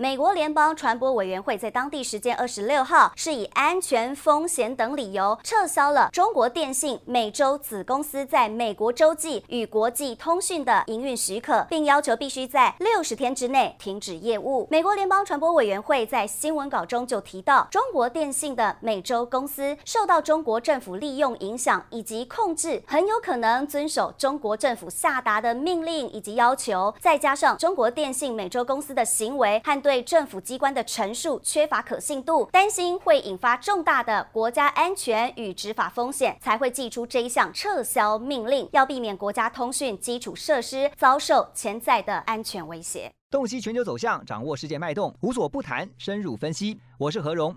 美国联邦传播委员会在当地时间二十六号是以安全风险等理由撤销了中国电信美洲子公司在美国洲际与国际通讯的营运许可，并要求必须在六十天之内停止业务。美国联邦传播委员会在新闻稿中就提到，中国电信的美洲公司受到中国政府利用、影响以及控制，很有可能遵守中国政府下达的命令以及要求，再加上中国电信美洲公司的行为和对对政府机关的陈述缺乏可信度，担心会引发重大的国家安全与执法风险，才会寄出这一项撤销命令，要避免国家通讯基础设施遭受潜在的安全威胁。洞悉全球走向，掌握世界脉动，无所不谈，深入分析。我是何荣，